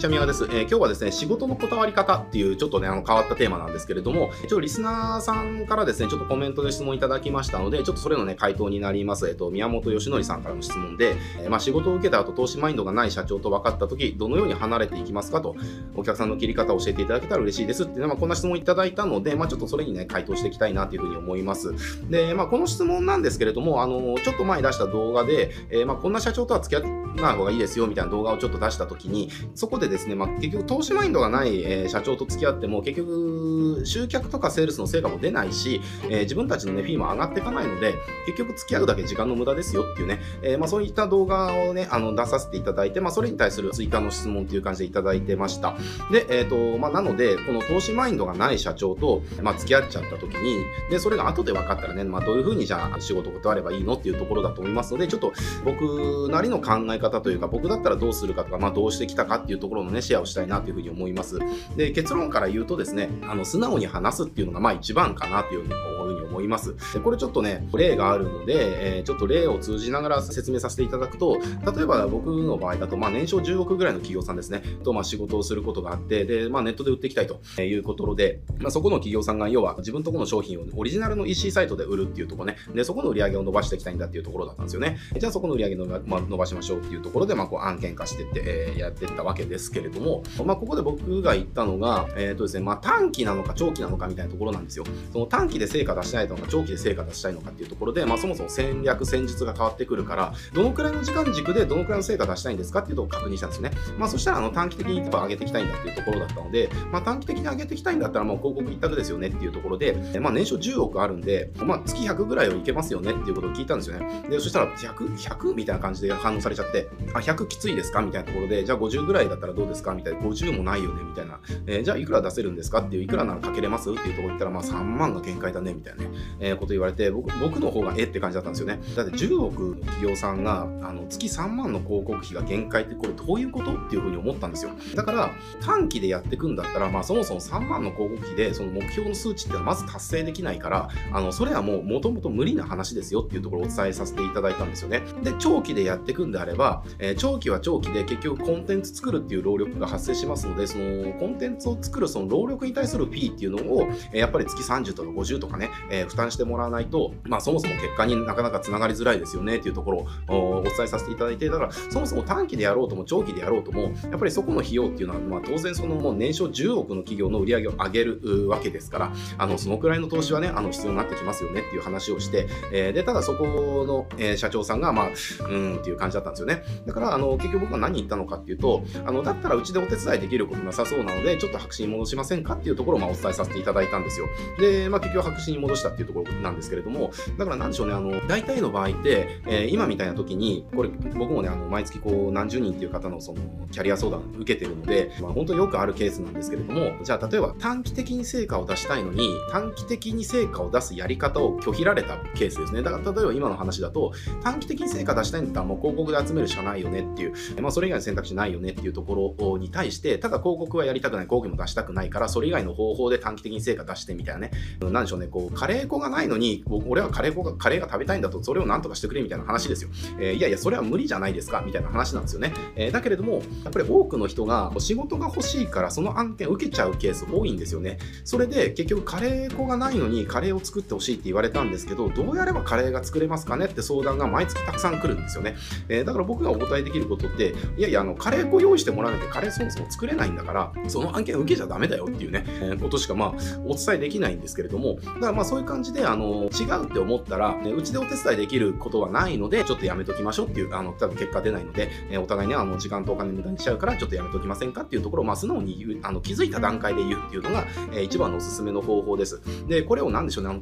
ちは、です。えー、今日はですね、仕事の断り方っていうちょっとね、あの変わったテーマなんですけれども、ちょっとリスナーさんからですね、ちょっとコメントで質問いただきましたので、ちょっとそれのね、回答になります。えっ、と、宮本義則さんからの質問で、えー、まあ、仕事を受けた後、投資マインドがない社長と分かったとき、どのように離れていきますかと、お客さんの切り方を教えていただけたら嬉しいですっていう、まあ、こんな質問いただいたので、まあ、ちょっとそれにね、回答していきたいなというふうに思います。で、まあ、この質問なんですけれども、あの、ちょっと前出した動画で、え、まあ、こんな社長とは付き合わない方がいいですよみたいな動画をちょっと出したときに、そこでですね、まあ、結局投資マインドがない、えー、社長と付き合っても結局集客とかセールスの成果も出ないし、えー、自分たちのね、フィーも上がっていかないので、結局付き合うだけ時間の無駄ですよっていうね、えー、まあ、そういった動画をね、あの出させていただいて、まあ、それに対する追加の質問っていう感じでいただいてました。で、えっ、と、まあ、なので、この投資マインドがない社長と、まあ、付き合っちゃった時に、で、それが後で分かったらね、まあ、どういうふうにじゃあ仕事を断ればいいのっていうところだと思いますので、ちょっと僕なりの考え方というか、僕だったらどうするかとか、まあ、どうしてきたかっていうところのね、シェアをしたいなというふうに思います。で、結論から言うとですね、あの、素直に話すっていうのが、まあ一番かなというふうにいます。で、これちょっとね、例があるので、えー、ちょっと例を通じながら説明させていただくと、例えば僕の場合だと、まあ年商10億ぐらいの企業さんですね、と、まあ仕事をすることがあって、で、まあネットで売っていきたいということで、まあそこの企業さんが要は自分とこの商品をオリジナルの EC サイトで売るっていうところね、で、そこの売り上げを伸ばしていきたいんだっていうところだったんですよね。じゃあそこの売り上げの、まあ、伸ばしましょうっていうところで、まあこう案件化してって、えー、やってったわけですけれども、まあここで僕が言ったのが、えっ、ー、とですね、まあ短期なのか長期なのかみたいなところなんですよ。その短期で成果出したいのか長期で成果出したいのかっていうところで、まあそもそも戦略、戦術が変わってくるから、どのくらいの時間軸でどのくらいの成果出したいんですかっていうところを確認したんですね。まあそしたらあの短期的に上げていきたいんだっていうところだったので、まあ短期的に上げていきたいんだったらもう広告一択ですよねっていうところで、まあ年商10億あるんで、まあ月100ぐらいはいけますよねっていうことを聞いたんですよね。で、そしたら100、100みたいな感じで反応されちゃって、あ、100きついですかみたいなところで、じゃあ50ぐらいだったらどうですかみたいな、50もないよねみたいな、えー、じゃあいくら出せるんですかっていう、いくらならかけれます？っていうところ言ったら、まあ3万が限界だねみたいなね、えー、こと言われて、僕僕の方がえって感じだったんですよね。だって10億の企業さんが、あの月3万の広告費が限界ってこれどういうことっていうふうに思ったんですよ。だから短期でやっていくんだったら、まあそもそも3万の広告費でその目標の数値っていうのはまず達成できないから、あのそれはもうもともと無理な話ですよっていうところをお伝えさせていただいたんですよね。で、長期でやっていくんであれば、えー、長期は長期で結局コンテンツ作るっていう労力が発生しますので、そのコンテンツを作るその労力に対するフィーっていうのを、えー、やっぱり月30とか50とかね、えー、負担してもらわないと、まあそもそも結果になかなかつながりづらいですよねっていうところをお伝えさせていただいて、だからそもそも短期でやろうとも長期でやろうとも、やっぱりそこの費用っていうのは、まあ当然そのもう年商10億の企業の売り上げを上げるわけですから、あの、そのくらいの投資はね、あの、必要になってきますよねっていう話をして、えー、で、ただそこの、えー、社長さんが、まあ、うんっていう感じだったんですよね。だから、あの、結局僕は何言ったのかっていうと、あの、だったらうちでお手伝いできることなさそうなので、ちょっと白紙に戻しませんかっていうところを、まあ、お伝えさせていただいたんですよ。で、まあ、結局白紙に戻したっていうところなんですけれども、だからなんでしょうね、あの、大体の場合って、えー、今みたいな時に、これ、僕もね、あの、毎月こう、何十人っていう方のその、キャリア相談受けてるので、まあ、本当によくあるケースなんですけれども、じゃあ、例えば短期的に成果を出したいのに、短期的に成果を出すやり方を拒否られたケースですね。だから、例えば今の話だと、短期的に成果出したいんだったらもう広告で集めるしかないよねっていう、まあそれ以外の選択肢ないよねっていうところに対して、ただ広告はやりたくない、広告も出したくないから、それ以外の方法で短期的に成果出してみたいなね。なんでしょうね、こう、カレー粉がないのに、俺はカレー粉が、カレーが食べたいんだと、それをなんとかしてくれみたいな話ですよ。えー、いやいや、それは無理じゃないですかみたいな話なんですよね。えー、だけれども、やっぱり多くの人が仕事が欲しいからその案件を受けちゃうケース多いんですよね。それで結局カレー粉がないのにカレーを作ってほしいって言われたんですけど、どうやればカレーが作れますかね？って相談が毎月たくさん来るんですよね。えー、だから僕がお答えできることって、いやいや、あの、カレー粉用意してもらわなきゃカレーそもそも作れないんだから、その案件受けちゃダメだよっていうね、えー、ことしかまあ、お伝えできないんですけれども、だからまあそういう感じで、あの、違うって思ったら、ね、うちでお手伝いできることはないので、ちょっとやめときましょうっていう、あの、多分結果出ないので、え、お互いね、あの、時間とお金無駄にしちゃうから、ちょっとやめときませんかっていうところを、まあ、素直に言う、あの、気づいた段階で言うっていうのが、えー、一番のおすすめの方法です。で、これを何でしょうね、あの、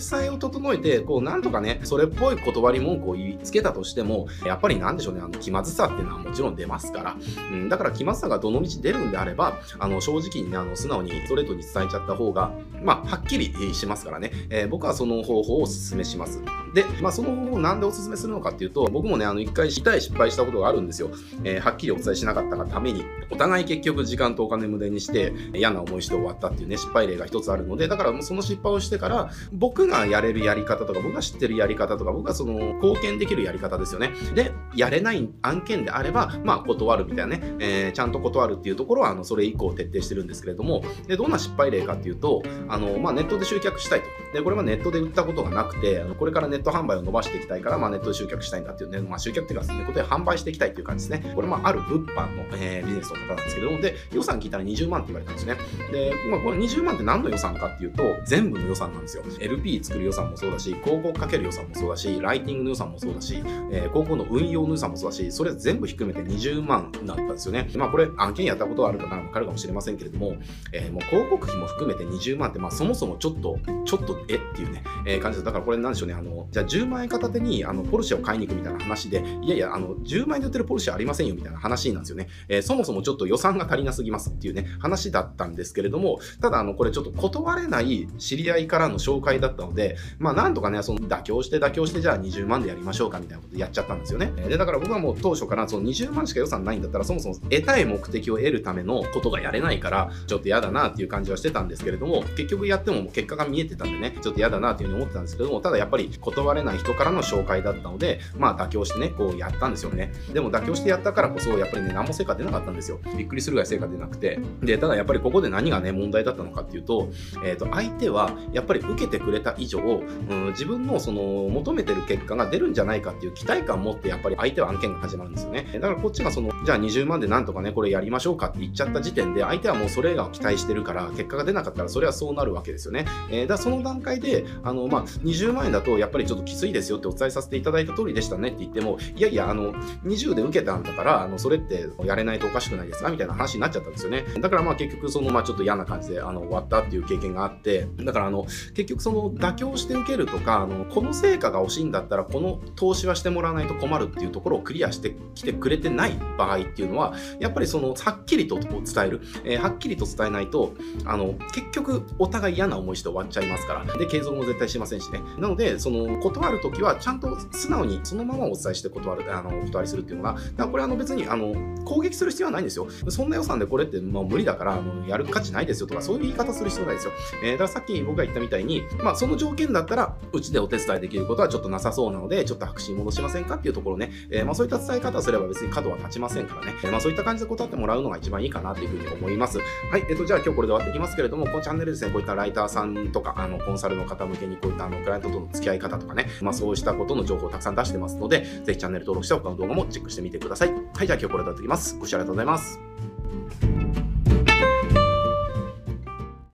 裁を整えて、こう、なんとかね、それっぽい断り文句を言いつけたとしても、やっぱり何でしょうね、あの、気まずさっていうのはもちろん出ますから、うん、だから気まずさがどのみち出るんであれば、あの、正直にね、あの、素直にストレートに伝えちゃった方が、まあ、はっきりしますからね、えー、僕はその方法をお勧めします。で、まあ、その方法をなんでお勧めするのかっていうと、僕もね、あの、一回痛い失敗したことがあるんですよ。えー、はっきりお伝えしなかったがために、お互い結局時間とお金無駄にして嫌な思いして終わったっていうね、失敗例が一つあるので、だからもうその失敗をしてから、僕がやれるやり方とか、僕が知ってるやり方とか、僕がその貢献できるやり方ですよね。で、やれない案件であれば、まあ断るみたいなね、えー、ちゃんと断るっていうところは、あの、それ以降徹底してるんですけれども、で、どんな失敗例かっていうと、あの、まあネットで集客したいと。で、これはネットで売ったことがなくて、あのこれからネット販売を伸ばしていきたいから、まあネットで集客したいんだっていうね、まあ集客っていうか、そういうことで販売していきたいっていう感じですね。これまあある物販の、えー、ビジネスの方なんですけど、で、予算聞いたら20万って言われたんですね。で、まあこれ20万って何の予算かっていうと、全部の予算なんですよ。LP 作る予算もそうだし、広告かける予算もそうだし、ライティングの予算もそうだし、えー、広告の運用の予算もそうだし、それ全部含めて20万だったんですよね。まあこれ案件やったことはある方わかるかもしれませんけれども、えー、もう広告費も含めて20万って、まあそもそもちょっと、ちょっとえっていうね、えー、感じです。だからこれなんでしょうね、あの、じゃあ10万円片手にあのポルシェを買いに行くみたいな話で、いやいや、あの、10万円で売ってるポルシェありませんよみたいな話なんですよね。えー、そもそもちょっと予算が足りなすぎますっていうね、話だったんですけれども、ただあの、これちょっと断れない知り合いからの紹介だったので、まあなんとかね、その妥協して妥協してじゃあ20万でやりましょうかみたいなことやっちゃったんですよね。で、だから僕はもう当初からその20万しか予算ないんだったら、そもそも得たい目的を得るためのことがやれないから、ちょっと嫌だなっていう感じはしてたんですけれども、結局やっても結果が見えてたんでね、ちょっと嫌だなっていうふうに思ってたんですけども、ただやっぱり断れない人からの紹介だったので、まあ妥協してね、こうやったんですよね。でも妥協してやったからこそ、やっぱりね、何も成果出なかったんですよ。びっくりするぐらい成果出なくて。で、ただやっぱりここで何がね、問題だったのかっていうと、えっ、ー、と、相手はやっぱり受けてくれた以上、うん、自分のその求めてる結果が出るんじゃないかっていう期待感を持ってやっぱり相手は案件が始まるんですよね。だからこっちがその、じゃあ20万でなんとかね、これやりましょうかって言っちゃった時点で、相手はもうそれが期待してるから、結果が出なかったらそれはそうなるわけですよね。えー、だからその段階で、あの、まあ、20万円だとやっぱりちょっときついですよってお伝えさせていただいた通りでしたねって言っても、いやいや、あの、20で受けたんだから、あの、それってやれないとおかしくないですか？みたいな話になっちゃったんですよね。だからまあ結局その、まあちょっと嫌な感じで、あの、終わったっていう経験があって、だからあの、結局その妥協して受けるとか、あの、この成果が欲しいんだったら、この投資はしてもらわないと困るっていうところをクリアしてきてくれてない場合っていうのは、やっぱりその、はっきりと伝える。えー、はっきりと伝えないと、あの、結局お互い嫌な思いして終わっちゃいますから。で、継続も絶対しませんしね。なので、その、断るときはちゃんと素直にそのままお伝えして断る、あの、お断りするっていうのが、だからこれあの別に、あの、攻撃する必要はないんですよ。そんな予算でこれってもう無理だから、あのやる価値ないですよとか、そういう言い方する必要ないですよ。えー、だからさっき僕が言ったみたいに、まあ、その条件だったら、うちでお手伝いできることはちょっとなさそうなので、ちょっと白紙戻しませんかっていうところね、えー、まあ、そういった伝え方をすれば別に角は立ちませんからね、えー、まあ、そういった感じで断ってもらうのが一番いいかなというふうに思います。はい、えっ、と、じゃあ今日これで終わっていきますけれども、このチャンネルですね、こういったライターさんとか、あの、コンサルの方向けにこういったあの、クライアントとの付き合い方とかね、まあ、そうしたことの情報をたくさん出してますので、ぜひチャンネル登録して他の動画もチェックしてみてください。はい、じゃあ今日これで終わっていきます。ご視聴ありがとうございます。ます。